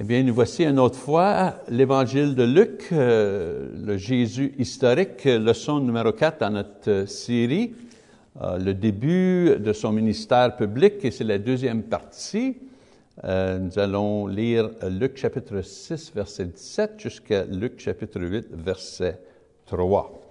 Eh bien, nous voici une autre fois l'Évangile de Luc, euh, le Jésus historique, leçon numéro 4 dans notre série, euh, le début de son ministère public, et c'est la deuxième partie. Euh, nous allons lire Luc chapitre 6, verset 17, jusqu'à Luc chapitre 8, verset 3.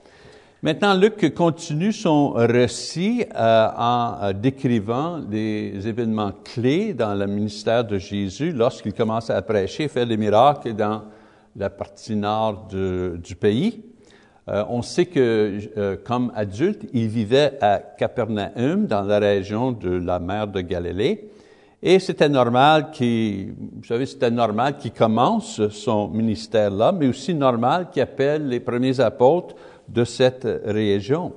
Maintenant, Luc continue son récit euh, en euh, décrivant des événements clés dans le ministère de Jésus lorsqu'il commence à prêcher, faire des miracles dans la partie nord du pays. Euh, on sait que, comme adulte, il vivait à Capernaum, dans la région de la mer de Galilée. Et c'était normal qu'il, vous savez, c'était normal qu'il commence son ministère là, mais aussi normal qu'il appelle les premiers apôtres de cette région.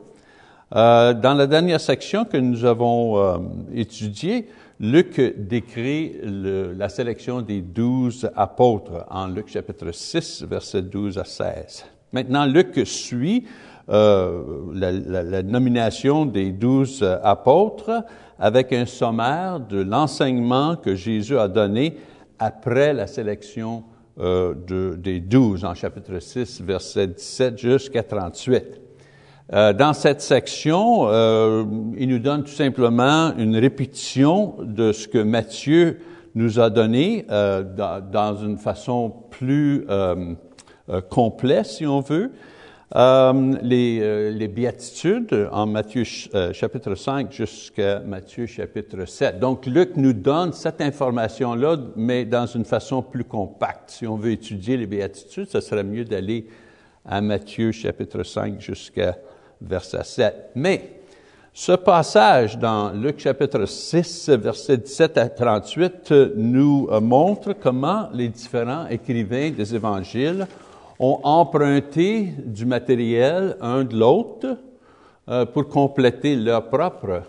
Euh, dans la dernière section que nous avons euh, étudiée, Luc décrit la sélection des douze apôtres en Luc chapitre 6, versets 12 à 16. Maintenant, Luc suit euh, la, nomination des douze apôtres avec un sommaire de l'enseignement que Jésus a donné après la sélection euh, de, des douze en chapitre 6, verset 17 jusqu'à 38. Euh, dans cette section, euh, il nous donne tout simplement une répétition de ce que Matthieu nous a donné euh, dans, dans, une façon plus euh, euh, complète, si on veut. Euh, les, euh, les, béatitudes en Matthieu euh, chapitre 5 jusqu'à Matthieu chapitre 7. Donc, Luc nous donne cette information-là, mais dans une façon plus compacte. Si on veut étudier les béatitudes, ce serait mieux d'aller à Matthieu chapitre 5 jusqu'à verset 7. Mais ce passage dans Luc chapitre 6, verset 17 à 38, nous montre comment les différents écrivains des évangiles ont emprunté du matériel un de l'autre euh, pour compléter leur propre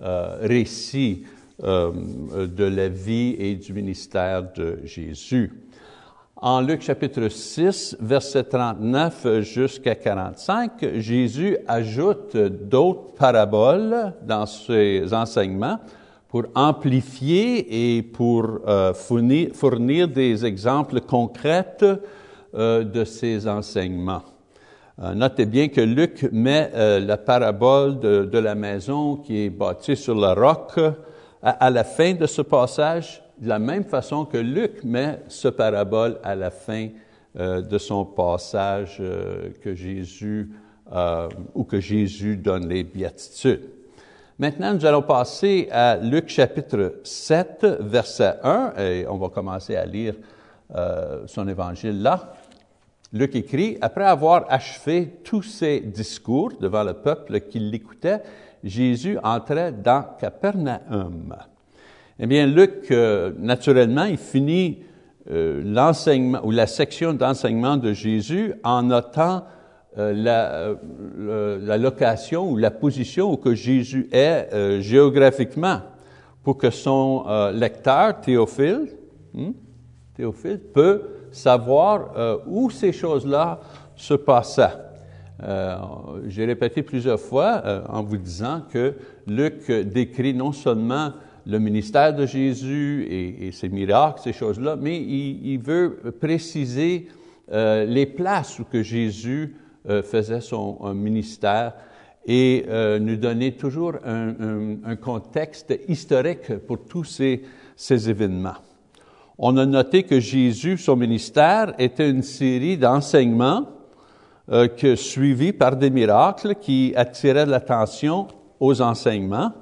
euh, récit euh, de la vie et du ministère de Jésus. En Luc chapitre 6, verset 39 jusqu'à 45, Jésus ajoute d'autres paraboles dans ses enseignements pour amplifier et pour fournir, fournir des exemples concrets euh, de ses enseignements. Euh, notez bien que Luc met euh, la parabole de, la maison qui est bâtie sur le roc à, la fin de ce passage, de la même façon que Luc met ce parabole à la fin de son passage que Jésus ou que Jésus donne les béatitudes. Maintenant, nous allons passer à Luc chapitre 7, verset 1, et on va commencer à lire son évangile là. Luc écrit, après avoir achevé tous ses discours devant le peuple qui l'écoutait, Jésus entrait dans Capernaum. Eh bien, Luc, euh, naturellement, il finit euh, l'enseignement ou la section d'enseignement de Jésus en notant euh, la, location ou la position où que Jésus est géographiquement pour que son lecteur, Théophile, hmm, Théophile, peut savoir euh, où ces choses-là se passaient. Euh, J'ai répété plusieurs fois euh, en vous disant que Luc décrit non seulement le ministère de Jésus et, ses miracles, ces choses-là, mais il, veut préciser les places où que Jésus faisait son ministère et nous donner toujours un, contexte historique pour tous ces événements on a noté que Jésus, son ministère, était une série d'enseignements euh, que, suivis par des miracles qui attiraient l'attention aux enseignements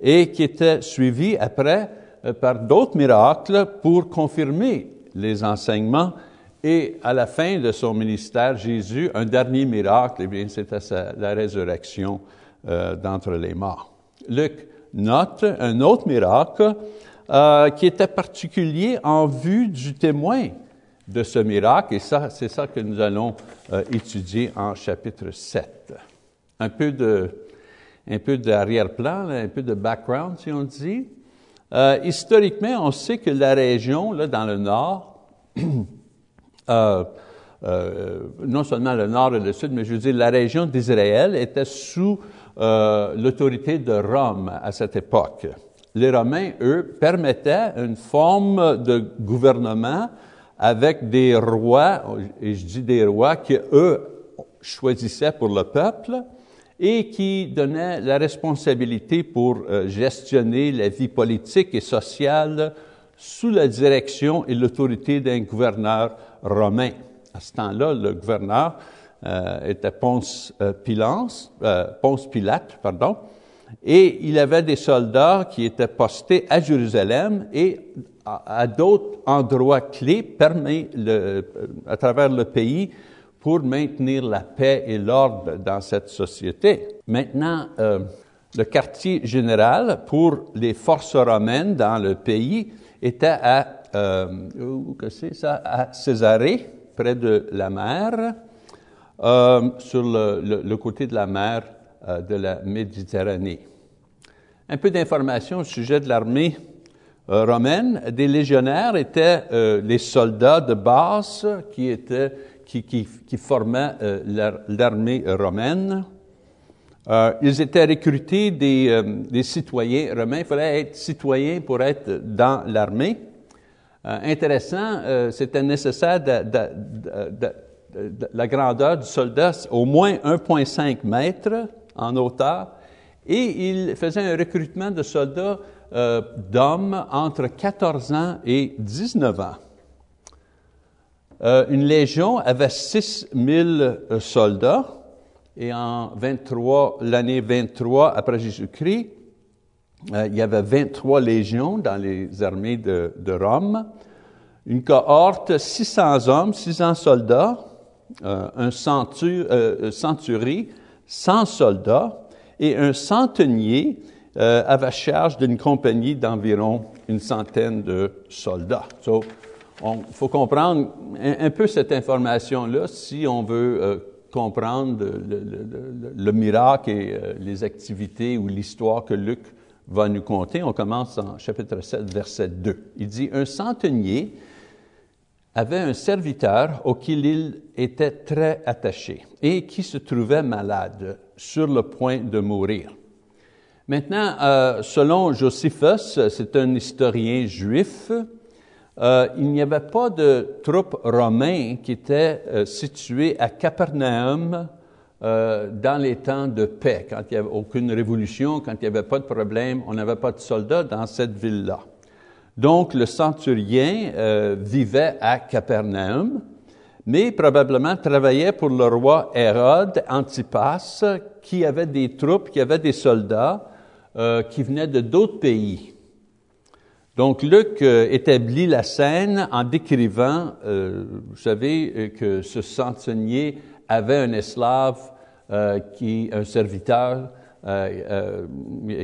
et qui étaient suivis après euh, par d'autres miracles pour confirmer les enseignements. Et à la fin de son ministère, Jésus, un dernier miracle, eh bien, c'était la résurrection euh, d'entre les morts. Luc note un autre miracle euh, qui était particulier en vue du témoin de ce miracle, et ça, c'est ça que nous allons euh, étudier en chapitre 7. Un peu de, un peu d'arrière-plan, un peu de background, si on dit. Euh, historiquement, on sait que la région, là, dans le nord, non seulement le nord et le sud, mais je veux dire, la région d'Israël était sous l'autorité de Rome à cette époque. Les Romains, eux, permettaient une forme de gouvernement avec des rois, et je dis des rois, qui eux choisissaient pour le peuple et qui donnaient la responsabilité pour euh, gestionner la vie politique et sociale sous la direction et l'autorité d'un gouverneur romain. À ce temps-là, le gouverneur euh, était Ponce, euh, euh, Ponce Pilate, pardon, et il avait des soldats qui étaient postés à Jérusalem et à, d'autres endroits clés le, à travers le pays pour maintenir la paix et l'ordre dans cette société. Maintenant, euh, le quartier général pour les forces romaines dans le pays était à, euh, où que c'est ça, à Césarée, près de la mer, euh, sur le, côté de la mer euh, de la Méditerranée. Un peu d'informations au sujet de l'armée euh, romaine. Des légionnaires étaient euh, les soldats de base qui, étaient, qui, qui, formaient l'armée romaine. Ils étaient recrutés des, des, citoyens romains. Il fallait être citoyen pour être dans l'armée. Intéressant, c'était nécessaire de, la grandeur du soldat, au moins 1,5 mètres en hauteur, et il faisait un recrutement de soldats d'hommes entre 14 ans et 19 ans. une légion avait 6 000 soldats et en 23, l'année 23 après Jésus-Christ, euh, il y avait 23 légions dans les armées de, Rome, une cohorte, 600 hommes, 600 soldats, euh, un centur, euh, centurie, 100 soldats et un centenier euh, avait charge d'une compagnie d'environ une centaine de soldats. So, il faut comprendre un, peu cette information-là si on veut euh, comprendre le, miracle et euh, les activités ou l'histoire que Luc va nous conter. On commence en chapitre 7, verset 2. Il dit, un centenier avait un serviteur auquel il était très attaché et qui se trouvait malade, sur le point de mourir. Maintenant, euh, selon Josephus, c'est un historien juif, euh, il n'y avait pas de troupes romaines qui étaient euh, situées à Capernaum dans les temps de paix, quand il n'y avait aucune révolution, quand il n'y avait pas de problème, on n'avait pas de soldats dans cette ville-là. Donc, le centurien euh, vivait à Capernaum, mais probablement travaillait pour le roi Hérode Antipas, qui avait des troupes, qui avait des soldats euh, qui venaient de d'autres pays. Donc Luc euh, établit la scène en décrivant, vous savez, que ce centenier avait un esclave, qui, un serviteur,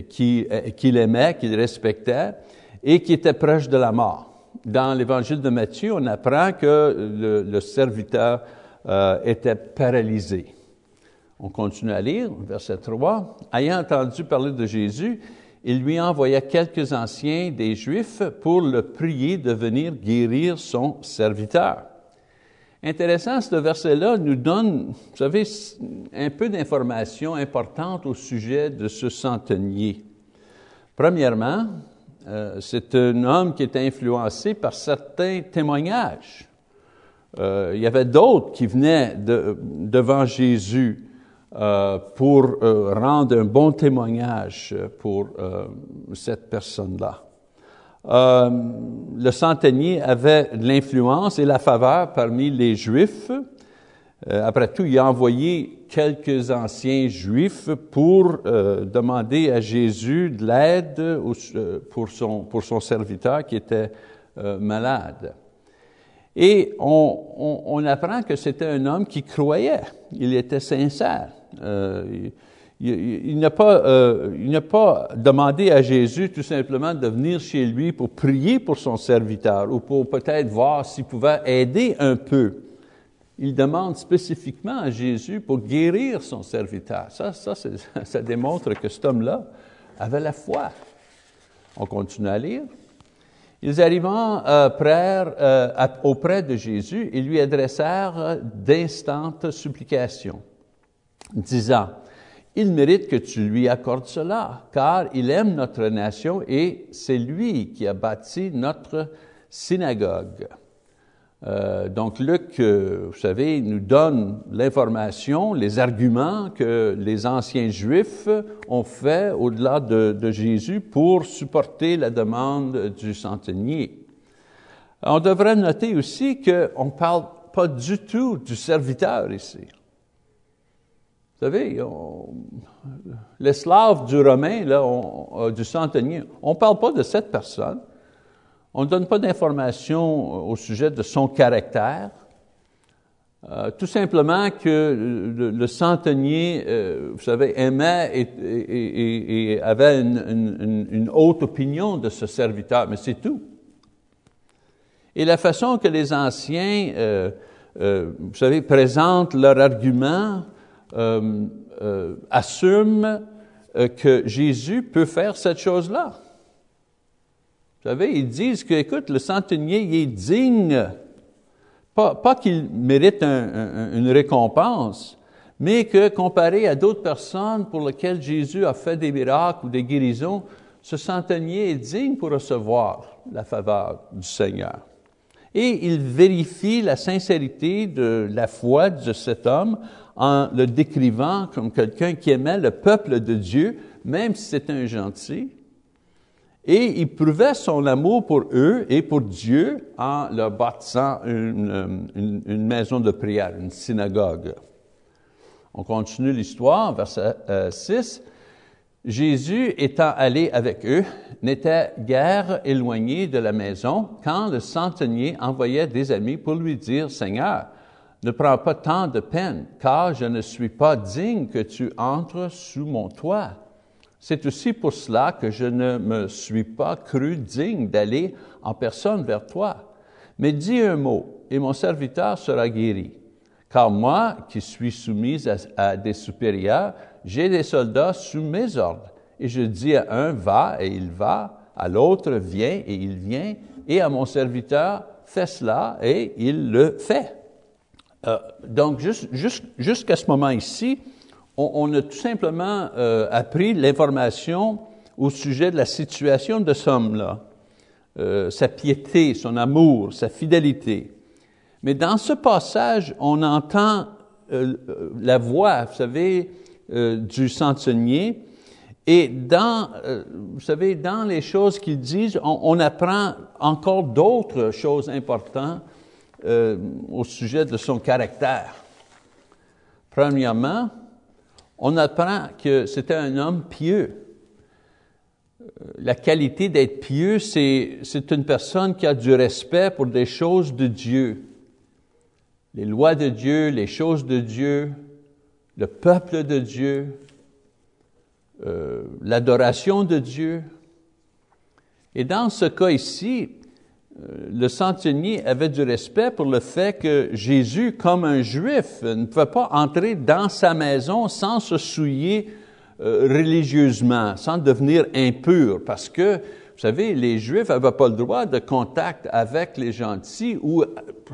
qui, qu'il aimait, qu'il respectait, et qui était proche de la mort. Dans l'évangile de Matthieu, on apprend que le, serviteur était paralysé. On continue à lire, verset 3. Ayant entendu parler de Jésus, il lui envoya quelques anciens des Juifs pour le prier de venir guérir son serviteur. Intéressant, ce verset-là nous donne, vous savez, un peu d'informations importantes au sujet de ce centenier. Premièrement, euh, c'est un homme qui est influencé par certains témoignages. Euh, il y avait d'autres qui venaient de, devant Jésus euh, pour rendre un bon témoignage pour cette personne-là. Le centenier avait l'influence et la faveur parmi les Juifs. Euh, après tout, il a envoyé quelques anciens Juifs pour demander à Jésus de l'aide pour son, pour son serviteur qui était malade. Et on, on, apprend que c'était un homme qui croyait, il était sincère. Euh, il, il n'a pas, euh, il n'a pas demandé à Jésus tout simplement de venir chez lui pour prier pour son serviteur ou pour peut-être voir s'il pouvait aider un peu. Il demande spécifiquement à Jésus pour guérir son serviteur. Ça, ça, ça démontre que cet homme-là avait la foi. On continue à lire. Ils arrivant euh, euh, auprès de Jésus, ils lui adressèrent d'instantes supplications disant, il mérite que tu lui accordes cela, car il aime notre nation et c'est lui qui a bâti notre synagogue. Euh, donc Luc, euh, vous savez, nous donne l'information, les arguments que les anciens Juifs ont fait au-delà de, Jésus pour supporter la demande du centenier. On devrait noter aussi qu'on ne parle pas du tout du serviteur ici. Vous savez, l'esclave du Romain, là, on, du centenier, on ne parle pas de cette personne. On ne donne pas d'informations au sujet de son caractère. Euh, tout simplement que le, centenier, euh, vous savez, aimait et, avait une, haute opinion de ce serviteur, mais c'est tout. Et la façon que les anciens, euh, euh vous savez, présentent leur argument, euh, assument que Jésus peut faire cette chose-là. Vous savez, ils disent que, écoute, le centenier, il est digne, pas, qu'il mérite un, un, une récompense, mais que comparé à d'autres personnes pour lesquelles Jésus a fait des miracles ou des guérisons, ce centenier est digne pour recevoir la faveur du Seigneur. Et il vérifie la sincérité de la foi de cet homme en le décrivant comme quelqu'un qui aimait le peuple de Dieu, même si c'était un gentil, et il prouvait son amour pour eux et pour Dieu en leur bâtissant une, une maison de prière, une synagogue. On continue l'histoire, verset 6. Euh, Jésus étant allé avec eux, n'était guère éloigné de la maison quand le centenier envoyait des amis pour lui dire, Seigneur, ne prends pas tant de peine, car je ne suis pas digne que tu entres sous mon toit. C'est aussi pour cela que je ne me suis pas cru digne d'aller en personne vers toi. Mais dis un mot, et mon serviteur sera guéri. Car moi, qui suis soumise à, des supérieurs, j'ai des soldats sous mes ordres. Et je dis à un, va, et il va, à l'autre, viens, et il vient, et à mon serviteur, fais cela, et il le fait. Euh, donc, jusqu'à ce moment ici, on, a tout simplement euh, appris l'information au sujet de la situation de ce homme-là, euh, sa piété, son amour, sa fidélité. Mais dans ce passage, on entend euh, la voix, vous savez, du centenier, et dans, vous savez, dans les choses qu'il dit, on, on, apprend encore d'autres choses importantes au sujet de son caractère. Premièrement, on apprend que c'était un homme pieux. La qualité d'être pieux, c'est, c'est une personne qui a du respect pour des choses de Dieu. Les lois de Dieu, les choses de Dieu, le peuple de Dieu, euh, l'adoration de Dieu. Et dans ce cas ici, euh, le centenier avait du respect pour le fait que Jésus, comme un juif, ne pouvait pas entrer dans sa maison sans se souiller euh, religieusement, sans devenir impur, parce que, vous savez, les Juifs n'avaient pas le droit de contact avec les gentils ou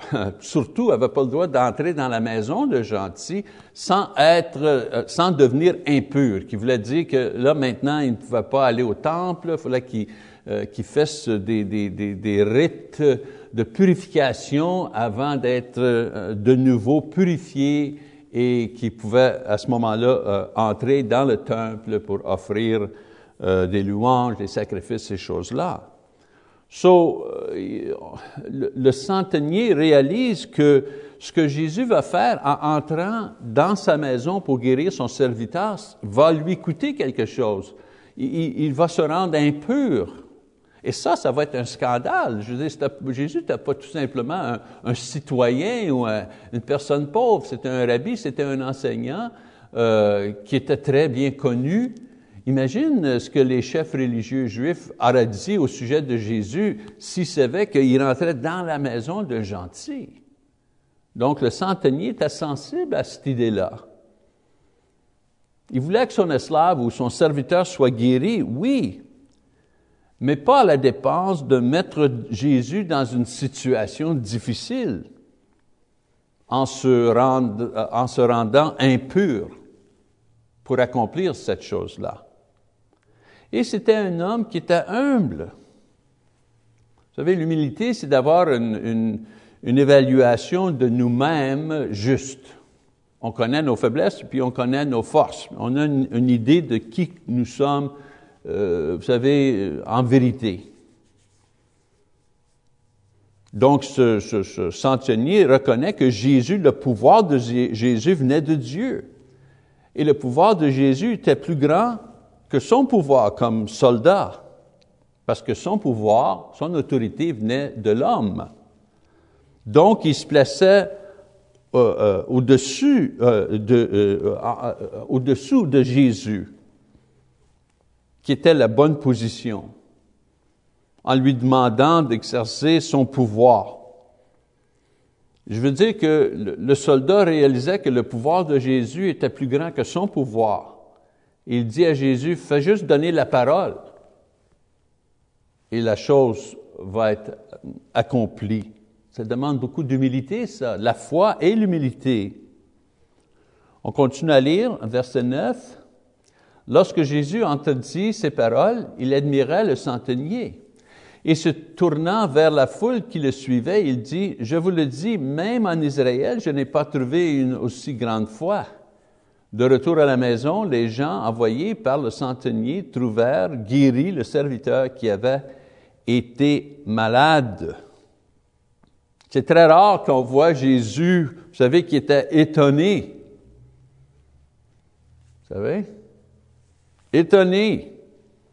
surtout n'avaient pas le droit d'entrer dans la maison de gentils sans être, euh, sans devenir impur, qui voulait dire que là maintenant ils ne pouvaient pas aller au temple, il fallait qu'ils euh, qui fassent des, des, des, des, rites de purification avant d'être euh, de nouveau purifiés et qui pouvaient à ce moment-là euh, entrer dans le temple pour offrir des louanges, des sacrifices, ces choses-là. So, le, centenier réalise que ce que Jésus va faire en entrant dans sa maison pour guérir son serviteur va lui coûter quelque chose. Il va se rendre impur et ça, ça va être un scandale. Je veux Jésus n'était pas tout simplement un, citoyen ou une personne pauvre. C'était un rabbi, c'était un enseignant euh, qui était très bien connu. Imagine ce que les chefs religieux juifs auraient dit au sujet de Jésus s'ils savaient qu'il rentrait dans la maison d'un gentil. Donc, le centenier était sensible à cette idée-là. Il voulait que son esclave ou son serviteur soit guéri, oui, mais pas à la dépense de mettre Jésus dans une situation difficile en se, rend, en se rendant impur pour accomplir cette chose-là. Et c'était un homme qui était humble. Vous savez, l'humilité, c'est d'avoir une, une, évaluation de nous-mêmes juste. On connaît nos faiblesses, puis on connaît nos forces. On a une, idée de qui nous sommes, euh, vous savez, euh, en vérité. Donc, ce, ce, ce centenier reconnaît que Jésus, le pouvoir de Jésus venait de Dieu. Et le pouvoir de Jésus était plus grand que son pouvoir comme soldat, parce que son pouvoir, son autorité venait de l'homme. Donc, il se plaçait euh, au-dessus de, au-dessous de Jésus, qui était la bonne position, en lui demandant d'exercer son pouvoir. Je veux dire que le soldat réalisait que le pouvoir de Jésus était plus grand que son pouvoir. Il dit à Jésus, fais juste donner la parole et la chose va être accomplie. Ça demande beaucoup d'humilité, ça, la foi et l'humilité. On continue à lire, verset 9. Lorsque Jésus entendit ces paroles, il admirait le centenier. Et se tournant vers la foule qui le suivait, il dit, Je vous le dis, même en Israël, je n'ai pas trouvé une aussi grande foi. De retour à la maison, les gens envoyés par le centenier trouvèrent guéri le serviteur qui avait été malade. C'est très rare qu'on voit Jésus, vous savez, qui était étonné. Vous savez? Étonné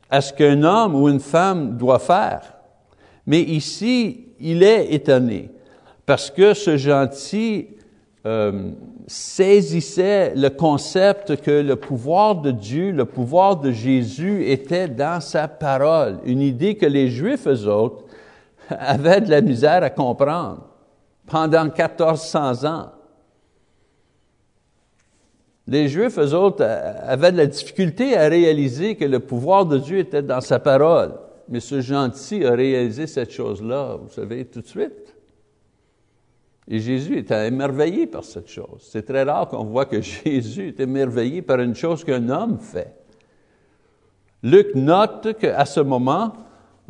à ce qu'un homme ou une femme doit faire. Mais ici, il est étonné parce que ce gentil euh, saisissait le concept que le pouvoir de Dieu, le pouvoir de Jésus était dans sa parole, une idée que les Juifs, eux autres, avaient de la misère à comprendre pendant 1400 ans. Les Juifs, eux autres, avaient de la difficulté à réaliser que le pouvoir de Dieu était dans sa parole. Mais ce gentil a réalisé cette chose-là, vous savez, tout de suite. Et Jésus était émerveillé par cette chose. C'est très rare qu'on voit que Jésus est émerveillé par une chose qu'un homme fait. Luc note qu'à ce moment,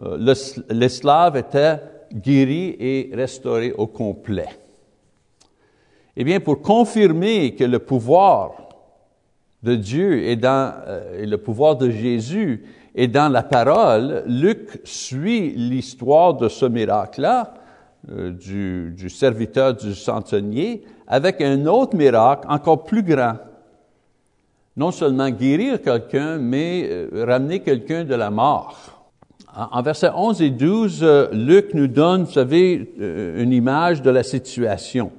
euh, l'esclave était guéri et restauré au complet. Eh bien, pour confirmer que le pouvoir de Dieu est dans, euh, et le pouvoir de Jésus est dans la parole, Luc suit l'histoire de ce miracle-là euh, du, serviteur du centenier avec un autre miracle encore plus grand. Non seulement guérir quelqu'un, mais euh, ramener quelqu'un de la mort. En, versets 11 et 12, euh, Luc nous donne, vous savez, une image de la situation.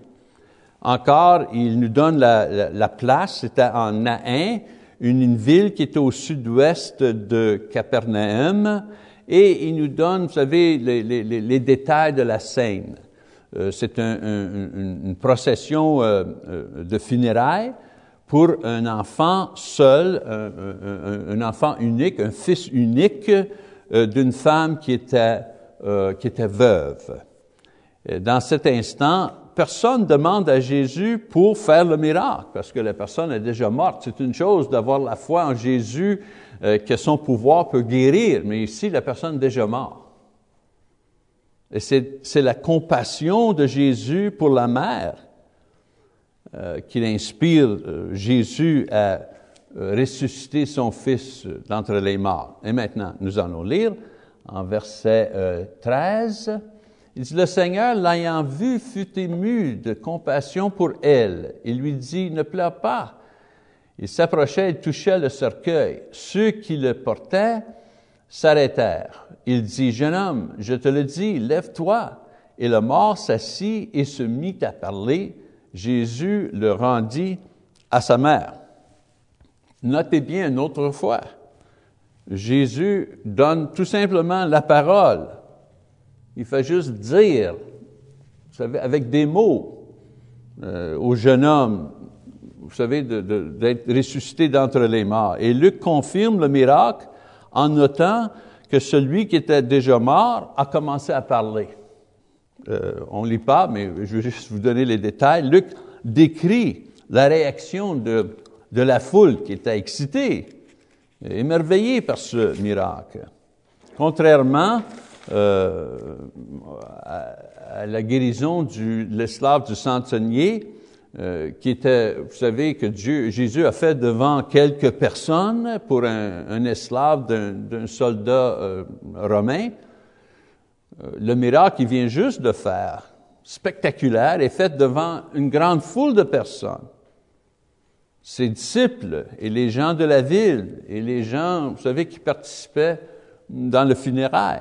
Encore, il nous donne la, la, la place, c'était en Nain, une, ville qui est au sud-ouest de Capernaum, et il nous donne, vous savez, les, détails de la scène. Euh, c'est un, un, une procession euh, euh, de funérailles pour un enfant seul, un, enfant unique, un fils unique d'une femme était, qui était veuve. Dans cet instant, personne demande à Jésus pour faire le miracle, parce que la personne est déjà morte. C'est une chose d'avoir la foi en Jésus, euh, que son pouvoir peut guérir, mais ici, la personne est déjà morte. Et c'est la compassion de Jésus pour la mère euh, qui inspire euh, Jésus à ressusciter son fils d'entre les morts. Et maintenant, nous allons lire en verset 13. Il dit, le Seigneur, l'ayant vu, fut ému de compassion pour elle. Il lui dit, ne pleure pas. Il s'approchait et touchait le cercueil. Ceux qui le portaient s'arrêtèrent. Il dit, jeune homme, je te le dis, lève-toi. Et le mort s'assit et se mit à parler. Jésus le rendit à sa mère. Notez bien une autre fois. Jésus donne tout simplement la parole il fait juste dire, vous savez, avec des mots euh, au jeune homme, vous savez, d'être ressuscité d'entre les morts. Et Luc confirme le miracle en notant que celui qui était déjà mort a commencé à parler. Euh, on ne lit pas, mais je vais juste vous donner les détails. Luc décrit la réaction de, de la foule qui était excitée, émerveillée par ce miracle. Contrairement euh, à, la guérison de l'esclave du centenier, euh, qui était, vous savez, que Dieu, Jésus a fait devant quelques personnes pour un, esclave d'un soldat euh, romain. Euh, le miracle qu'il vient juste de faire, spectaculaire, est fait devant une grande foule de personnes. Ses disciples et les gens de la ville et les gens, vous savez, qui participaient dans le funérail.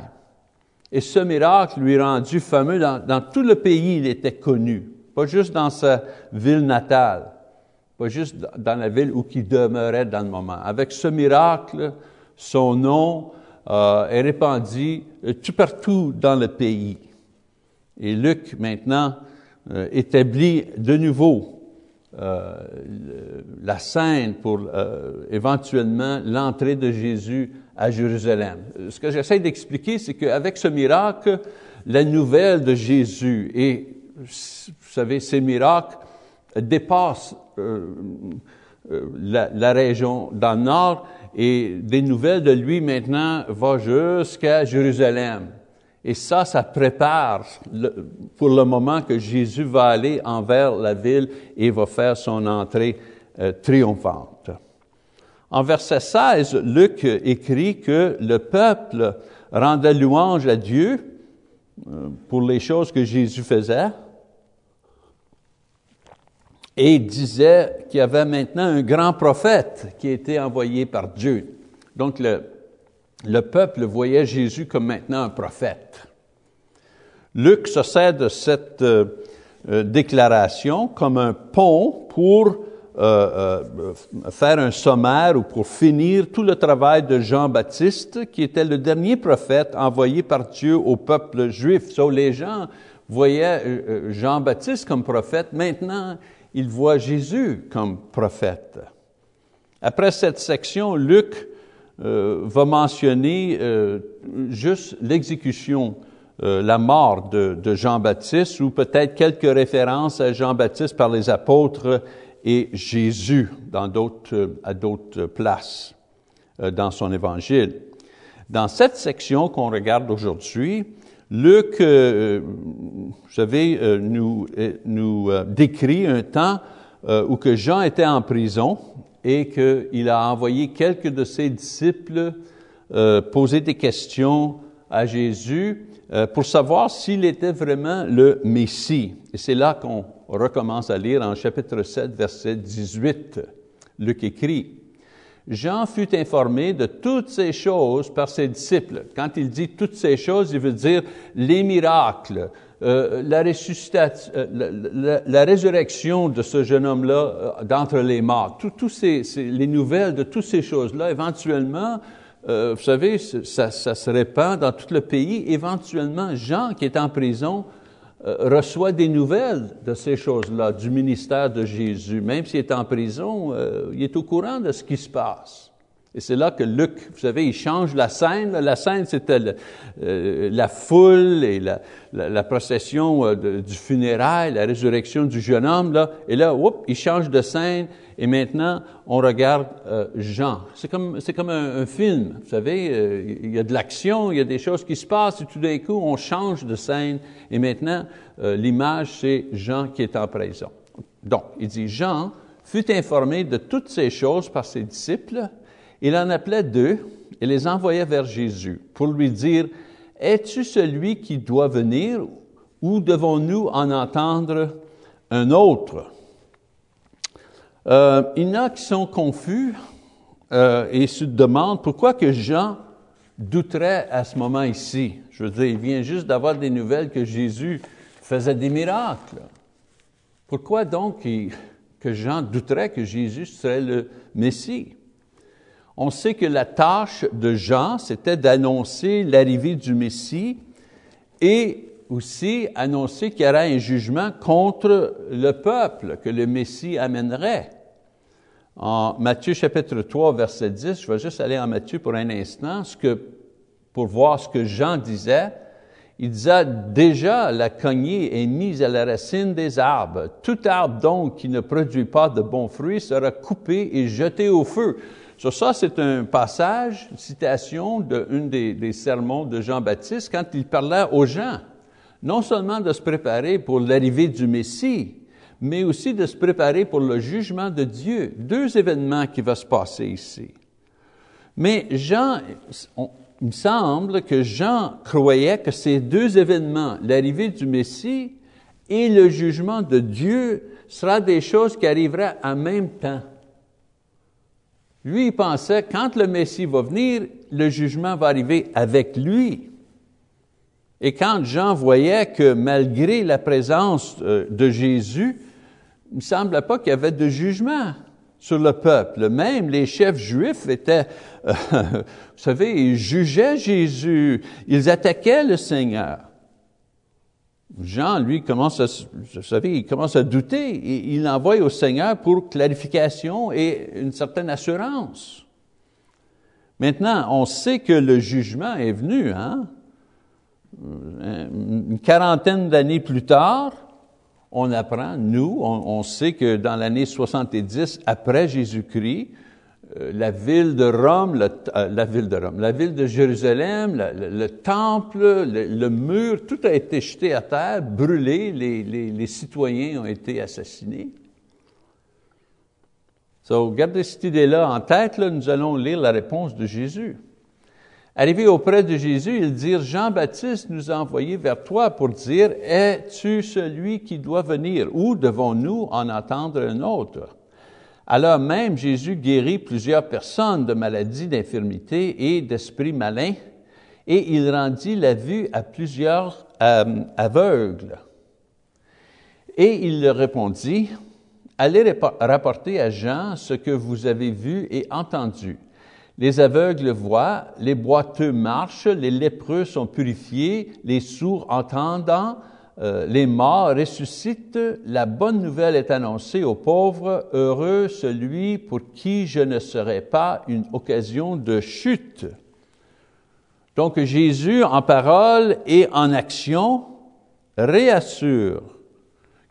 Et ce miracle lui rendu fameux dans, tout le pays, il était connu pas juste dans sa ville natale, pas juste dans la ville où il demeurait dans le moment. Avec ce miracle, son nom euh, est répandu euh, tout partout dans le pays. Et Luc, maintenant, euh, établit de nouveau la scène pour éventuellement l'entrée de Jésus à Jérusalem. Ce que j'essaie d'expliquer, c'est qu'avec ce miracle, la nouvelle de Jésus est vous savez, ces miracles dépassent euh, euh, la, région dans le nord et des nouvelles de lui maintenant vont jusqu'à Jérusalem. Et ça, ça prépare pour le moment que Jésus va aller envers la ville et va faire son entrée euh, triomphante. En verset 16, Luc écrit que le peuple rendait louange à Dieu pour les choses que Jésus faisait, et disait qu'il y avait maintenant un grand prophète qui était envoyé par Dieu. Donc le, le peuple voyait Jésus comme maintenant un prophète. Luc se sert de cette euh, euh, déclaration comme un pont pour euh, faire un sommaire ou pour finir tout le travail de Jean-Baptiste, qui était le dernier prophète envoyé par Dieu au peuple juif. So, les gens voyaient Jean-Baptiste comme prophète. Maintenant, il voit Jésus comme prophète. Après cette section, Luc euh, va mentionner euh, juste l'exécution, euh, la mort de Jean-Baptiste, ou peut-être quelques références à Jean-Baptiste par les apôtres et Jésus dans d'autres, à d'autres places dans son évangile. Dans cette section qu'on regarde aujourd'hui, Luc, euh, vous euh, nous, euh, nous décrit un temps où que Jean était en prison et qu'il a envoyé quelques de ses disciples poser des questions à Jésus pour savoir s'il était vraiment le Messie. Et c'est là qu'on recommence à lire en chapitre 7, verset 18. Luc écrit, Jean fut informé de toutes ces choses par ses disciples. Quand il dit toutes ces choses, il veut dire les miracles, euh, euh, la, résurrection de ce jeune homme-là euh, d'entre les morts, tous ces, les nouvelles de toutes ces choses-là, éventuellement, vous savez, ça, ça se répand dans tout le pays. Éventuellement, Jean, qui est en prison, euh, reçoit des nouvelles de ces choses-là, du ministère de Jésus. Même s'il est en prison, euh, il est au courant de ce qui se passe. Et c'est là que Luc, vous savez, il change la scène. La scène, c'était euh, la foule et la, procession euh, du funérail, la résurrection du jeune homme. Là. Et là, oups, il change de scène. Et maintenant, on regarde euh, Jean. C'est comme, c'est comme un, film, vous savez. il y a de l'action, il y a des choses qui se passent. Et tout d'un coup, on change de scène. Et maintenant, l'image, c'est Jean qui est en prison. Donc, il dit, Jean fut informé de toutes ces choses par ses disciples il en appelait deux et les envoyait vers Jésus pour lui dire, Es-tu celui qui doit venir ou devons-nous en entendre un autre? Euh, il y en a qui sont confus euh, et se demandent pourquoi que Jean douterait à ce moment ici. Je veux dire, il vient juste d'avoir des nouvelles que Jésus faisait des miracles. Pourquoi donc que Jean douterait que Jésus serait le Messie? On sait que la tâche de Jean, c'était d'annoncer l'arrivée du Messie et aussi annoncer qu'il y aurait un jugement contre le peuple que le Messie amènerait. En Matthieu chapitre 3, verset 10, je vais juste aller en Matthieu pour un instant, pour voir ce que Jean disait. Il disait déjà la cognée est mise à la racine des arbres. Tout arbre donc qui ne produit pas de bons fruits sera coupé et jeté au feu. Sur ça, c'est un passage, une citation d'un des, des sermons de Jean-Baptiste quand il parlait aux gens, non seulement de se préparer pour l'arrivée du Messie, mais aussi de se préparer pour le jugement de Dieu. Deux événements qui vont se passer ici. Mais Jean, il me semble que Jean croyait que ces deux événements, l'arrivée du Messie et le jugement de Dieu, sera des choses qui arriveraient en même temps. Lui, il pensait, quand le Messie va venir, le jugement va arriver avec lui. Et quand Jean voyait que malgré la présence euh, de Jésus, il ne semblait pas qu'il y avait de jugement sur le peuple. Même les chefs juifs étaient, euh, vous savez, ils jugeaient Jésus, ils attaquaient le Seigneur. Jean, lui, commence à, vous à douter. Il, envoie au Seigneur pour clarification et une certaine assurance. Maintenant, on sait que le jugement est venu, hein? Une quarantaine d'années plus tard, on apprend, nous, on, sait que dans l'année 70 après Jésus-Christ, euh, la ville de Rome, euh, la ville de Rome, la ville de Jérusalem, le, temple, le, mur, tout a été jeté à terre, brûlé, les, citoyens ont été assassinés. So, gardez cette idée-là en tête, nous allons lire la réponse de Jésus. Arrivé auprès de Jésus, ils dirent, Jean-Baptiste nous a envoyés vers toi pour dire, es-tu celui qui doit venir ou devons-nous en attendre un autre? Alors même Jésus guérit plusieurs personnes de maladies, d'infirmités et d'esprits malins, et il rendit la vue à plusieurs euh, aveugles. Et il leur répondit, Allez rapporter à Jean ce que vous avez vu et entendu. Les aveugles voient, les boiteux marchent, les lépreux sont purifiés, les sourds entendant, euh, les morts ressuscitent, la bonne nouvelle est annoncée aux pauvres, heureux celui pour qui je ne serai pas une occasion de chute. Donc Jésus, en parole et en action, réassure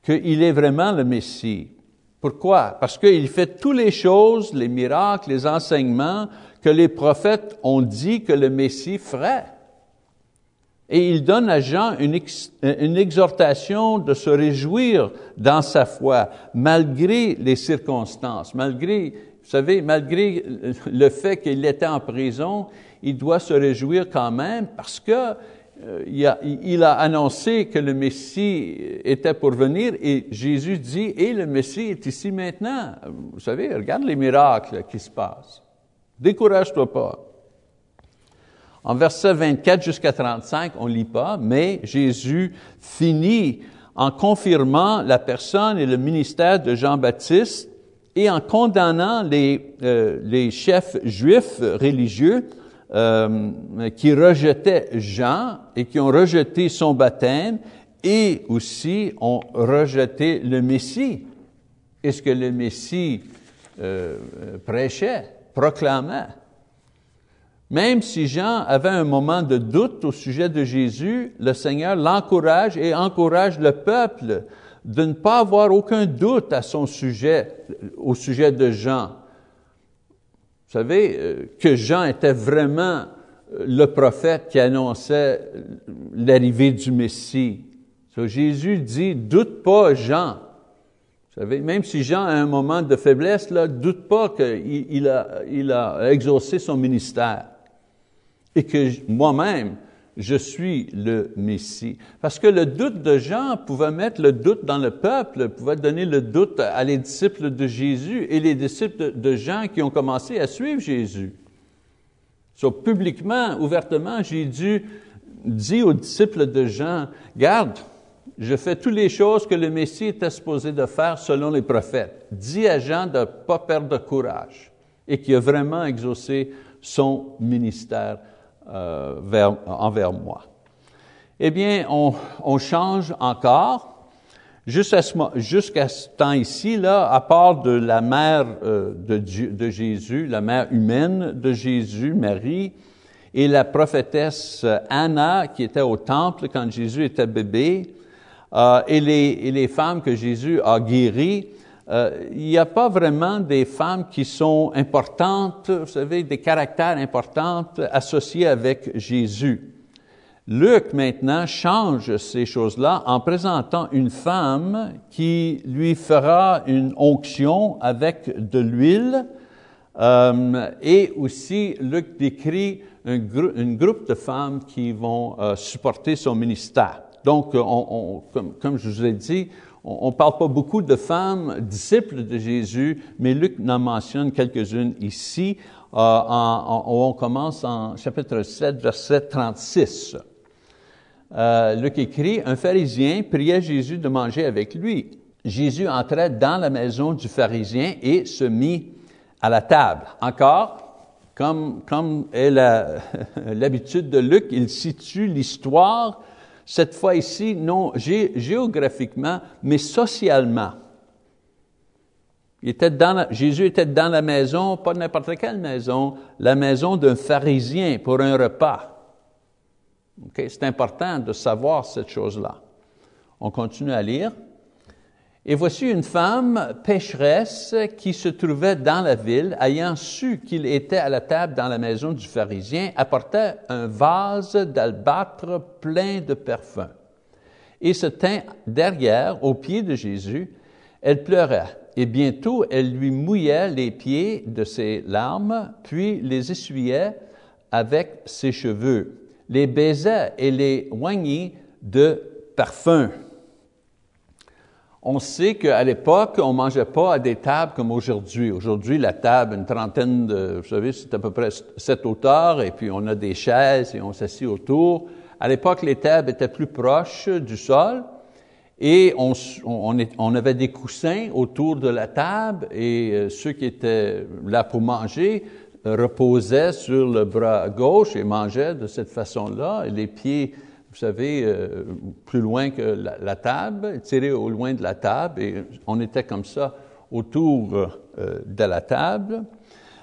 qu'il est vraiment le Messie. Pourquoi? Parce qu'il fait toutes les choses, les miracles, les enseignements que les prophètes ont dit que le Messie ferait. Et il donne à Jean une, exhortation de se réjouir dans sa foi, malgré les circonstances, malgré, vous savez, malgré le fait qu'il était en prison, il doit se réjouir quand même parce que euh, il, a, il, a, annoncé que le Messie était pour venir et Jésus dit, et le Messie est ici maintenant. Vous savez, regarde les miracles qui se passent. Décourage-toi pas. En verset 24 jusqu'à 35, on lit pas, mais Jésus finit en confirmant la personne et le ministère de Jean-Baptiste et en condamnant les, euh, chefs juifs religieux euh, qui rejetaient Jean et qui ont rejeté son baptême et aussi ont rejeté le Messie. Est-ce que le Messie euh, prêchait? proclamait? Même si Jean avait un moment de doute au sujet de Jésus, le Seigneur l'encourage et encourage le peuple de ne pas avoir aucun doute à son sujet, au sujet de Jean. Vous savez euh, que Jean était vraiment euh, le prophète qui annonçait l'arrivée du Messie. Jésus dit, doute pas Jean, vous savez, même si Jean a un moment de faiblesse, là, doute pas qu'il il a, exaucé son ministère et que moi-même, je suis le Messie. Parce que le doute de Jean pouvait mettre le doute dans le peuple, pouvait donner le doute à les disciples de Jésus et les disciples de Jean qui ont commencé à suivre Jésus. Publiquement, ouvertement, Jésus dit aux disciples de Jean, garde, je fais toutes les choses que le Messie était supposé de faire selon les prophètes. Dis à Jean de ne pas perdre de courage et qui a vraiment exaucé son ministère euh, vers, envers moi. Eh bien, on, change encore. Jusqu'à ce, temps ici, là, à part de la mère euh, de Jésus, la mère humaine de Jésus, Marie, et la prophétesse Anna, qui était au temple quand Jésus était bébé, euh, et, les, et, les, femmes que Jésus a guéries, euh, il n'y a pas vraiment des femmes qui sont importantes, vous savez, des caractères importants associés avec Jésus. Luc maintenant change ces choses-là en présentant une femme qui lui fera une onction avec de l'huile euh, et aussi Luc décrit un, groupe de femmes qui vont euh, supporter son ministère. Donc, on, comme, comme, je vous ai dit, on parle pas beaucoup de femmes disciples de Jésus, mais Luc en mentionne quelques-unes ici. Euh, on commence en chapitre 7, verset 36 euh, Luc écrit, un pharisien priait Jésus de manger avec lui. Jésus entrait dans la maison du pharisien et se mit à la table. Encore, comme, comme est l'habitude de Luc, il situe l'histoire, cette fois ici, non géographiquement, mais socialement. Il était dans Jésus était dans la maison, pas n'importe quelle maison, la maison d'un pharisien pour un repas. C'est important de savoir cette chose-là. On continue à lire. Et voici une femme pécheresse qui se trouvait dans la ville, ayant su qu'il était à la table dans la maison du pharisien, apportait un vase d'albâtre plein de parfums et se tint derrière, aux pieds de Jésus. Elle pleurait, et bientôt elle lui mouillait les pieds de ses larmes, puis les essuyait avec ses cheveux les baisait et les oignit de parfum. On sait qu'à l'époque, on ne mangeait pas à des tables comme aujourd'hui. Aujourd'hui, la table, une trentaine de, vous savez, c'est à peu près sept hauteurs, et puis on a des chaises et on s'assied autour. À l'époque, les tables étaient plus proches du sol, et on, on, avait des coussins autour de la table, et euh, ceux qui étaient là pour manger reposait sur le bras gauche et mangeait de cette façon-là, et les pieds, vous savez, euh, plus loin que la, table, tirés au loin de la table, et on était comme ça autour euh, de la table.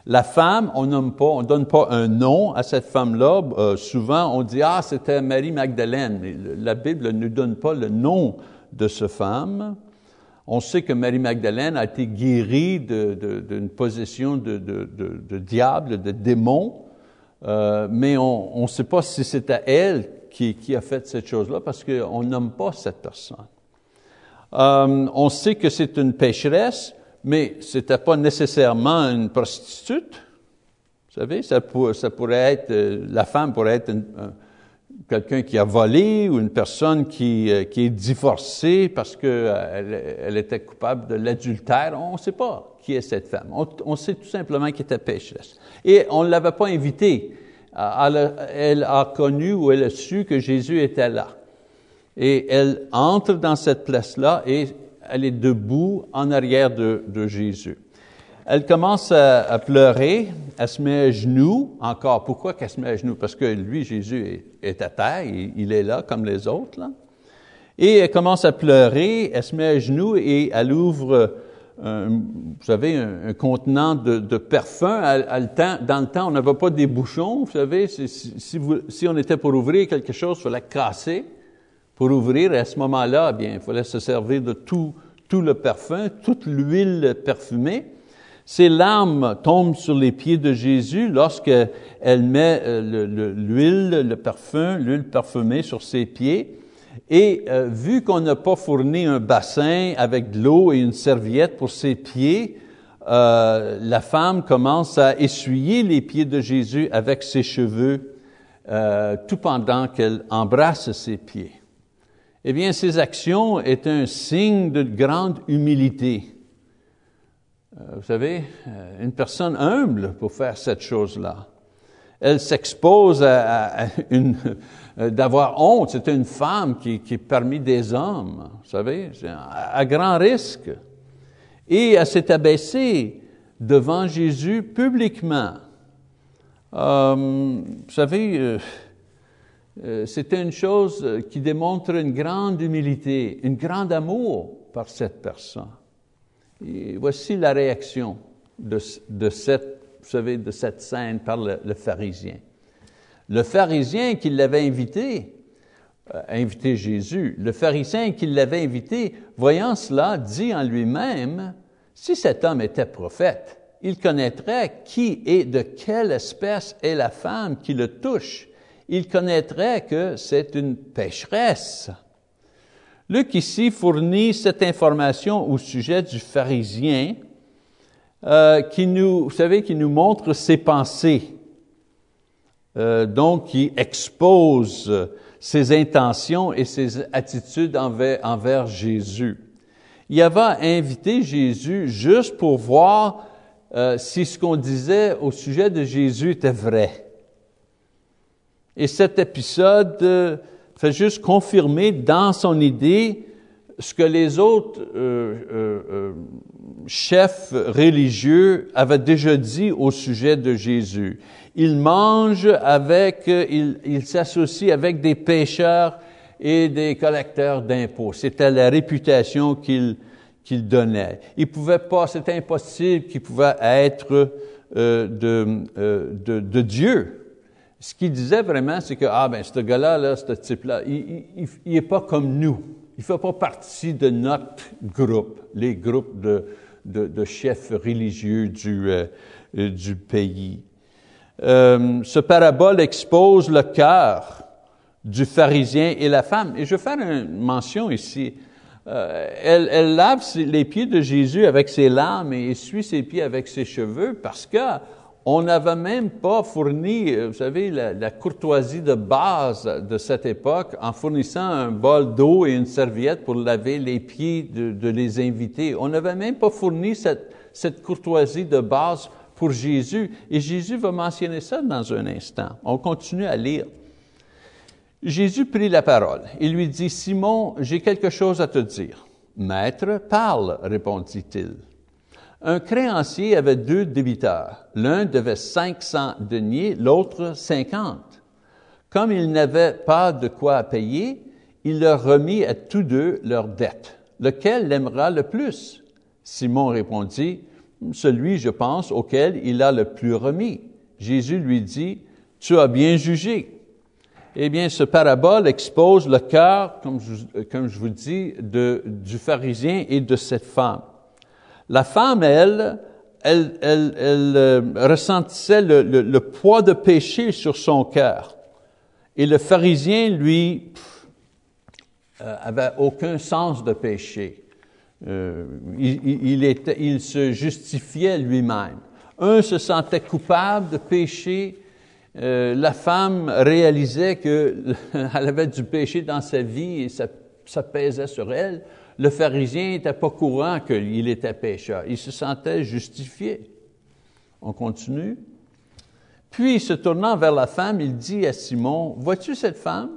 La femme, on nomme pas, on donne pas un nom à cette femme-là. Euh, souvent, on dit ah c'était Marie Magdalène. La Bible ne donne pas le nom de cette femme. On sait que Marie Magdalène a été guérie d'une possession de, diable, de démon, mais on ne sait pas si c'était elle qui, a fait cette chose-là parce qu'on nomme pas cette personne. Euh, on sait que c'est une pécheresse, mais c'était pas nécessairement une prostitute. Vous savez, ça, pourrait être, euh, la femme pourrait être quelqu'un qui a volé ou une personne qui, euh, est divorcée parce qu'elle elle était coupable de l'adultère. On ne sait pas qui est cette femme. On, sait tout simplement qu'elle était pécheresse. Et on ne l'avait pas invitée. Elle a connu ou elle a su que Jésus était là. Et elle entre dans cette place-là et elle est debout en arrière de, Jésus. Elle commence à, pleurer, elle se met à genoux encore. Pourquoi qu'elle se met à genoux? Parce que lui, Jésus, est, à terre, il, est là comme les autres. Là. Et elle commence à pleurer, elle se met à genoux et elle ouvre, vous savez, un, contenant de, de parfum. dans le temps, on n'avait pas des bouchons, vous savez. Si, on était pour ouvrir quelque chose, il fallait casser pour ouvrir. Et à ce moment-là, eh bien, il fallait se servir de tout, le parfum, toute l'huile parfumée. Ces larmes tombent sur les pieds de Jésus lorsqu'elle met euh, l'huile, le, parfum, l'huile parfumée sur ses pieds. Et euh, vu qu'on n'a pas fourni un bassin avec de l'eau et une serviette pour ses pieds, euh, la femme commence à essuyer les pieds de Jésus avec ses cheveux, tout pendant qu'elle embrasse ses pieds. Eh bien, ces actions est un signe de grande humilité. Euh, vous savez, euh, une personne humble pour faire cette chose-là. Elle s'expose à, une euh, d'avoir honte. C'est une femme qui, qui, est parmi des hommes, vous savez, à, grand risque. Et elle s'est abaissée devant Jésus publiquement. vous savez, c'était une chose qui démontre une grande humilité, un grand amour par cette personne. Voici la réaction de, cette, vous savez, de cette scène par le, pharisien. Le pharisien qui l'avait invité, euh, invité Jésus, le pharisien qui l'avait invité, voyant cela, dit en lui-même, si cet homme était prophète, il connaîtrait qui et de quelle espèce est la femme qui le touche. Il connaîtrait que c'est une pécheresse. Luc ici fournit cette information au sujet du pharisien euh, qui nous, vous savez, qui nous montre ses pensées, euh, donc qui expose ses intentions et ses attitudes envers, Jésus. Il avait invité Jésus juste pour voir euh, si ce qu'on disait au sujet de Jésus était vrai. Et cet épisode euh, fait juste confirmer dans son idée ce que les autres euh, euh, chefs religieux avaient déjà dit au sujet de Jésus. Il mange avec, il, il s'associe avec des pécheurs et des collecteurs d'impôts. C'était la réputation qu'il qu'il donnait. Il pouvait pas, c'était impossible qu'il pouvait être euh, de, euh, de, Dieu. Ce qu'il disait vraiment, c'est que, ah ben, ce gars-là, là, ce type-là, il, il, il est pas comme nous. Il fait pas partie de notre groupe, les groupes de, de, de chefs religieux du, euh, du pays. Euh, ce parabole expose le cœur du pharisien et la femme. Et je vais faire une mention ici. Euh, elle, elle, lave les pieds de Jésus avec ses larmes et essuie ses pieds avec ses cheveux parce que on n'avait même pas fourni, vous savez, la, courtoisie de base de cette époque en fournissant un bol d'eau et une serviette pour laver les pieds de, de les invités. On n'avait même pas fourni cette, cette courtoisie de base pour Jésus. Et Jésus va mentionner ça dans un instant. On continue à lire. Jésus prit la parole. Il lui dit, Simon, j'ai quelque chose à te dire. Maître, parle, répondit-il. Un créancier avait deux débiteurs. L'un devait 500 deniers, l'autre 50. Comme il n'avait pas de quoi payer, il leur remit à tous deux leurs dettes. Lequel l'aimera le plus? Simon répondit, celui, je pense, auquel il a le plus remis. Jésus lui dit, tu as bien jugé. Eh bien, ce parabole expose le cœur, comme je, vous dis, du pharisien et de cette femme. La femme, elle, elle, euh, ressentissait le, poids de péché sur son cœur. Et le pharisien, lui, euh, avait aucun sens de péché. Euh, il, se justifiait lui-même. Un se sentait coupable de péché, la femme réalisait qu'elle avait du péché dans sa vie et ça, ça pesait sur elle. Le pharisien n'était pas courant qu'il était pécheur. Il se sentait justifié. On continue. Puis, se tournant vers la femme, il dit à Simon, Vois-tu cette femme?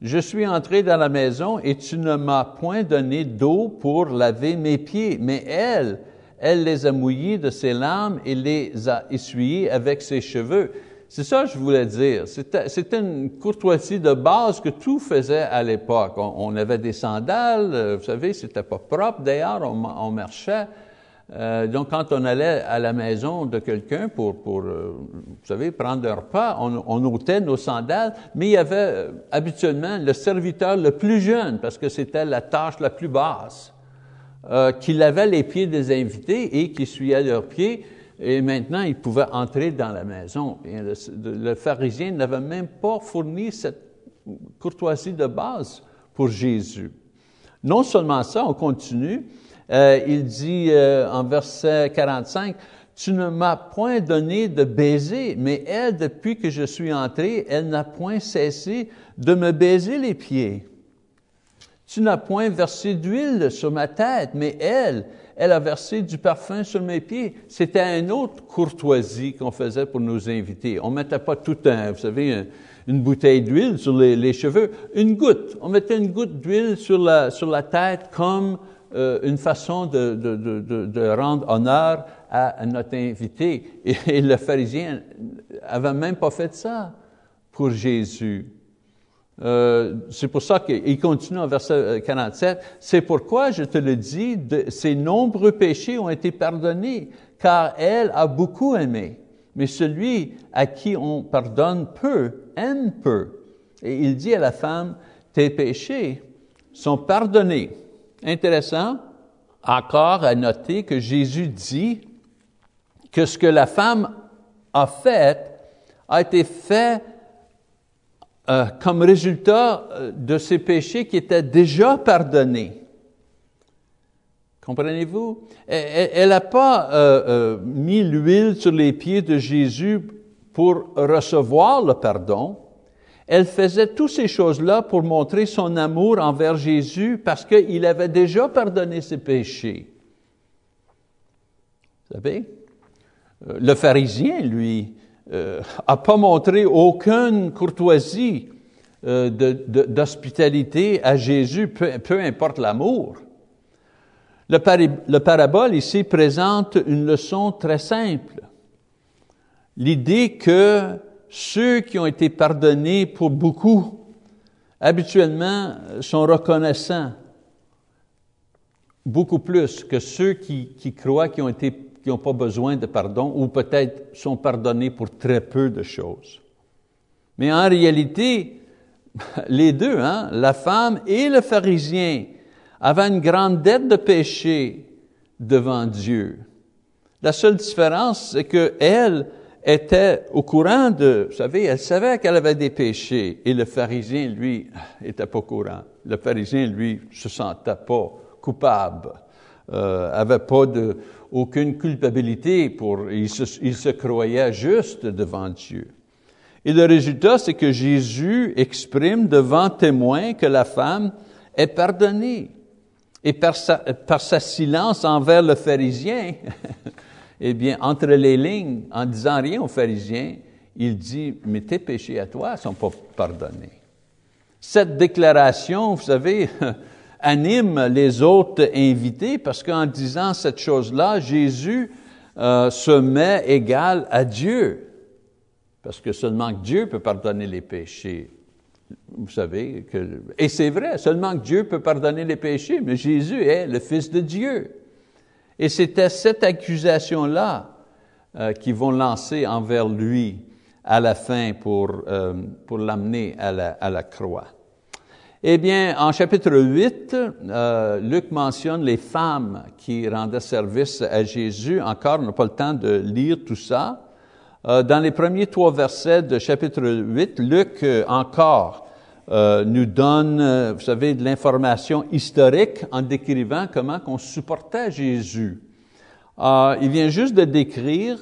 Je suis entré dans la maison et tu ne m'as point donné d'eau pour laver mes pieds, mais elle, elle les a mouillés de ses larmes et les a essuyés avec ses cheveux. C'est ça que je voulais dire. C'était une courtoisie de base que tout faisait à l'époque. On, avait des sandales, euh, vous savez, c'était pas propre d'ailleurs, on, marchait. Euh, donc, quand on allait à la maison de quelqu'un pour, pour euh, vous savez, prendre un repas, on, ôtait nos sandales, mais il y avait euh, habituellement le serviteur le plus jeune, parce que c'était la tâche la plus basse, qui lavait les pieds des invités et qui essuyait leurs pieds et maintenant il pouvait entrer dans la maison. Le pharisien n'avait même pas fourni cette courtoisie de base pour Jésus. Non seulement ça, on continue, euh, il dit euh, en verset 45, tu ne m'as point donné de baiser, mais elle, depuis que je suis entré, elle n'a point cessé de me baiser les pieds. Tu n'as point versé d'huile sur ma tête, mais elle, elle a versé du parfum sur mes pieds. C'était une autre courtoisie qu'on faisait pour nos invités. On mettait pas tout un, vous savez, une bouteille d'huile sur les, cheveux, une goutte. On mettait une goutte d'huile sur la, sur la tête comme euh, une façon de, rendre honneur à, notre invité. Et, et le pharisien avait même pas fait ça pour Jésus. Euh, c'est pour ça qu'il continue en verset 47. C'est pourquoi je te le dis, ses nombreux péchés ont été pardonnés, car elle a beaucoup aimé. mais celui à qui on pardonne peu aime peu. Et il dit à la femme, tes péchés sont pardonnés. Intéressant, encore à noter que Jésus dit que ce que la femme a fait a été fait euh, comme résultat euh, de ses péchés qui étaient déjà pardonnés. Comprenez-vous? Elle n'a pas euh, mis l'huile sur les pieds de Jésus pour recevoir le pardon. Elle faisait toutes ces choses-là pour montrer son amour envers Jésus parce qu'il avait déjà pardonné ses péchés. Vous savez? Le pharisien, lui, euh, a pas montré aucune courtoisie euh, d'hospitalité à Jésus, peu, importe l'amour. Le, le parabole ici présente une leçon très simple. L'idée que ceux qui ont été pardonnés pour beaucoup, habituellement, sont reconnaissants beaucoup plus que ceux qui, croient qu'ils ont été qui n'ont pas besoin de pardon ou peut-être sont pardonnés pour très peu de choses. Mais en réalité, les deux, hein, la femme et le pharisien, avaient une grande dette de péché devant Dieu. La seule différence, c'est qu'elle était au courant de, vous savez, elle savait qu'elle avait des péchés et le pharisien, lui, était pas au courant. Le pharisien, lui, se sentait pas coupable, euh, avait pas de, aucune culpabilité pour, il se, croyait juste devant Dieu. Et le résultat, c'est que Jésus exprime devant témoin que la femme est pardonnée. Et par sa, par sa silence envers le pharisien, eh bien, entre les lignes, en disant rien au pharisien, il dit, mais tes péchés à toi sont pas pardonnés. Cette déclaration, vous savez, anime les autres invités parce qu'en disant cette chose-là, Jésus euh, se met égal à Dieu. Parce que seulement Dieu peut pardonner les péchés. Vous savez que, et c'est vrai, seulement Dieu peut pardonner les péchés, mais Jésus est le Fils de Dieu. Et c'était cette accusation-là euh, qu'ils vont lancer envers lui à la fin pour, euh, pour l'amener à la, à la croix. Eh bien, en chapitre 8, euh, Luc mentionne les femmes qui rendaient service à Jésus. Encore, on n'a pas le temps de lire tout ça. Euh, dans les premiers trois versets de chapitre 8, Luc euh, encore nous donne, vous savez, de l'information historique en décrivant comment on supportait Jésus. il vient juste de décrire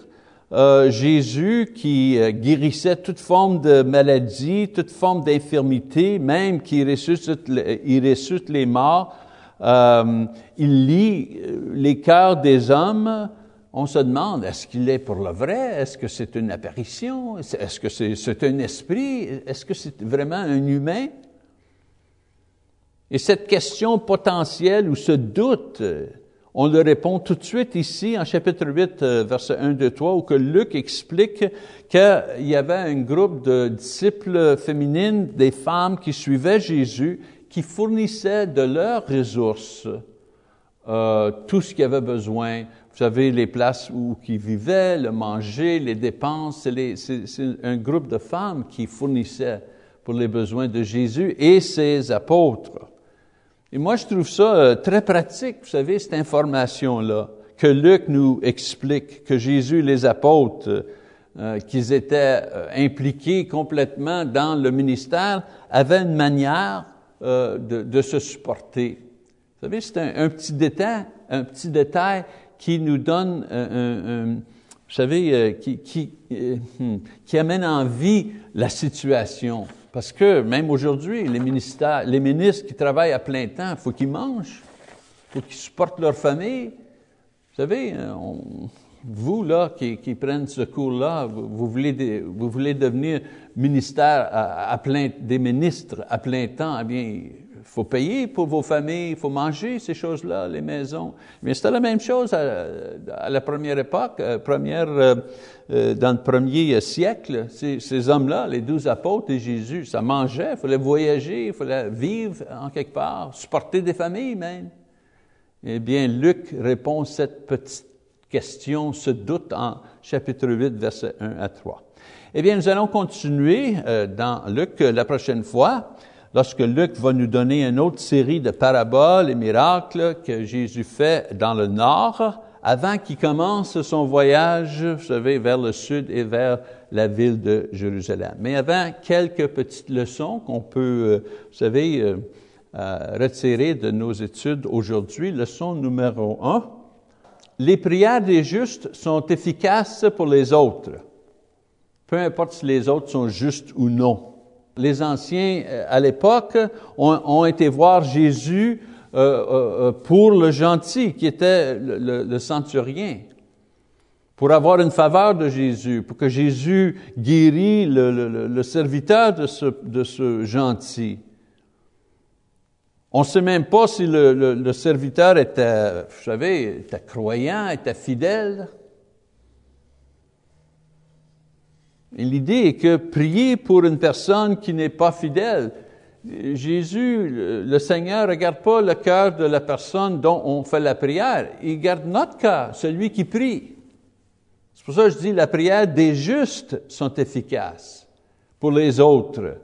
euh, Jésus qui euh, guérissait toute forme de maladie, toute forme d'infirmité, même qui ressuscite, ressuscite les morts. Euh, il lit les cœurs des hommes. On se demande, est-ce qu'il est pour le vrai? Est-ce que c'est une apparition? Est-ce que c'est un esprit? Est-ce que c'est vraiment un humain? Et cette question potentielle ou ce doute, on le répond tout de suite ici en chapitre 8, euh, verset 1, 2, 3, où que Luc explique qu'il y avait un groupe de disciples féminines, des femmes qui suivaient Jésus, qui fournissaient de leurs ressources euh, tout ce qu'ils avaient besoin. Vous savez, les places où ils vivaient, le manger, les dépenses. C'est un groupe de femmes qui fournissaient pour les besoins de Jésus et ses apôtres. Et moi, je trouve ça euh, très pratique, vous savez, cette information-là, que Luc nous explique, que Jésus les apôtres, euh, qu'ils étaient euh, impliqués complètement dans le ministère, avaient une manière de, se supporter. Vous savez, c'est un, petit détail, un petit détail qui nous donne, vous savez, hmm, qui amène en vie la situation. Parce que même aujourd'hui, les, ministres qui travaillent à plein temps, il faut qu'ils mangent, il faut qu'ils supportent leur famille. Vous savez, euh, vous là qui, qui prennent ce cours-là, vous, voulez, vous voulez devenir ministère à, plein, des ministres à plein temps, eh bien, il faut payer pour vos familles, il faut manger ces choses-là, les maisons. Mais c'était la même chose à, la première époque, euh, première, euh, euh, dans le premier siècle. Ces, ces hommes-là, les douze apôtres et Jésus, ça mangeait, il fallait voyager, il fallait vivre en quelque part, supporter des familles même. Eh bien, Luc répond cette petite question, ce doute en chapitre 8, versets 1 à 3. Eh bien, nous allons continuer euh, dans Luc la prochaine fois, lorsque Luc va nous donner une autre série de paraboles et miracles que Jésus fait dans le nord, avant qu'il commence son voyage, vous savez, vers le sud et vers la ville de Jérusalem. Mais avant, quelques petites leçons qu'on peut, euh, vous savez, euh, euh, retirer de nos études aujourd'hui. Leçon numéro un. Les prières des justes sont efficaces pour les autres, peu importe si les autres sont justes ou non. Les anciens, à l'époque, ont, été voir Jésus euh, euh, euh, pour le gentil qui était le, centurien, pour avoir une faveur de Jésus, pour que Jésus guérit le, serviteur de ce gentil. On ne sait même pas si le, serviteur était, vous savez, était croyant, était fidèle. l'idée est que prier pour une personne qui n'est pas fidèle, Jésus, le Seigneur, ne regarde pas le cœur de la personne dont on fait la prière, il garde notre cœur, celui qui prie. C'est pour ça que je dis la prière des justes sont efficaces pour les autres,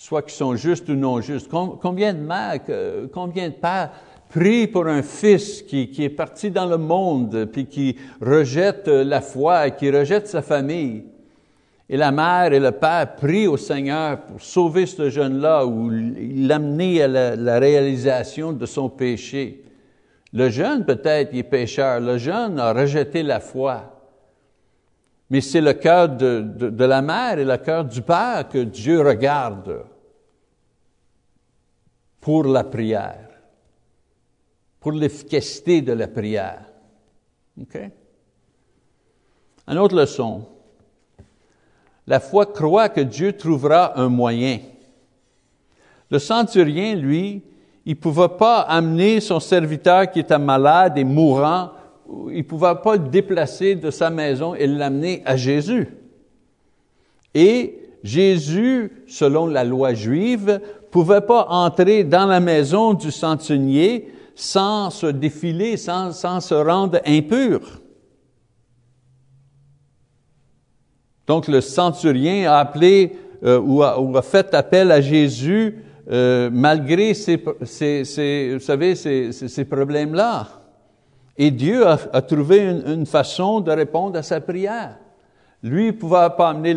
soit qu'ils sont justes ou non justes. Combien de mères, combien de pères prient pour un fils qui, qui est parti dans le monde, puis qui rejette la foi, qui rejette sa famille? Et la mère et le père prient au Seigneur pour sauver ce jeune-là ou l'amener à la, réalisation de son péché. Le jeune, peut-être, il est pécheur. Le jeune a rejeté la foi. Mais c'est le cœur de, la mère et le cœur du père que Dieu regarde pour la prière, pour l'efficacité de la prière. OK? Une autre leçon. La foi croit que Dieu trouvera un moyen. Le centurien, lui, il ne pouvait pas amener son serviteur qui était malade et mourant, il pouvait pas le déplacer de sa maison et l'amener à Jésus. Et Jésus, selon la loi juive, pouvait pas entrer dans la maison du centurier sans se défiler, sans, sans se rendre impur. Donc le centurien a appelé euh, ou, a, fait appel à Jésus euh, malgré ces, vous savez, ces, problèmes-là. Et Dieu a, trouvé une, façon de répondre à sa prière. Lui ne pouvait pas amener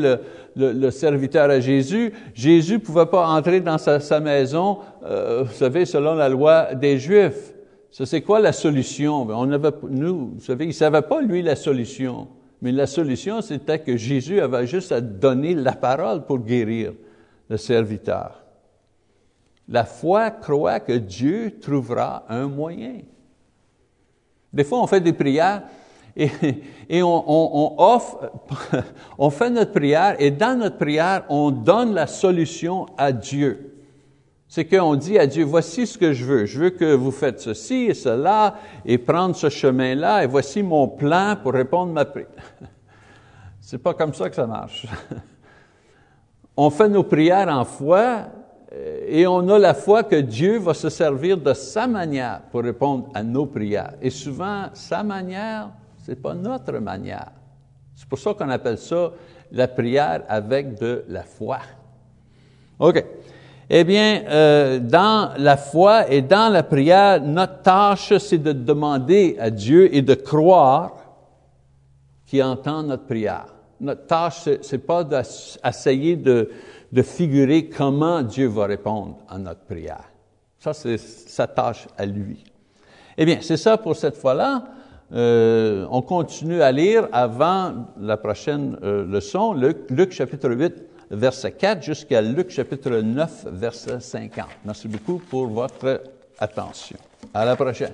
le, serviteur à Jésus. Jésus ne pouvait pas entrer dans sa, maison, euh, vous savez, selon la loi des Juifs. Ça, c'est quoi la solution? On avait, nous, vous savez, il ne savait pas, lui, la solution. Mais la solution, c'était que Jésus avait juste à donner la parole pour guérir le serviteur. La foi croit que Dieu trouvera un moyen. Des fois, on fait des prières et, on, offre, on fait notre prière et dans notre prière, on donne la solution à Dieu c'est qu'on dit à Dieu, voici ce que je veux. Je veux que vous faites ceci et cela et prendre ce chemin-là et voici mon plan pour répondre à ma prière. C'est pas comme ça que ça marche. On fait nos prières en foi et on a la foi que Dieu va se servir de sa manière pour répondre à nos prières. Et souvent, sa manière, c'est pas notre manière. C'est pour ça qu'on appelle ça la prière avec de la foi. OK. Eh bien, euh, dans la foi et dans la prière, notre tâche, c'est de demander à Dieu et de croire qu'il entend notre prière. Notre tâche, c'est pas d'essayer de, de figurer comment Dieu va répondre à notre prière. Ça, c'est sa tâche à lui. Eh bien, c'est ça pour cette fois-là. Euh, on continue à lire avant la prochaine euh, leçon, Luc, Luc chapitre 8, verset 4 jusqu'à Luc chapitre 9, verset 50. Merci beaucoup pour votre attention. À la prochaine.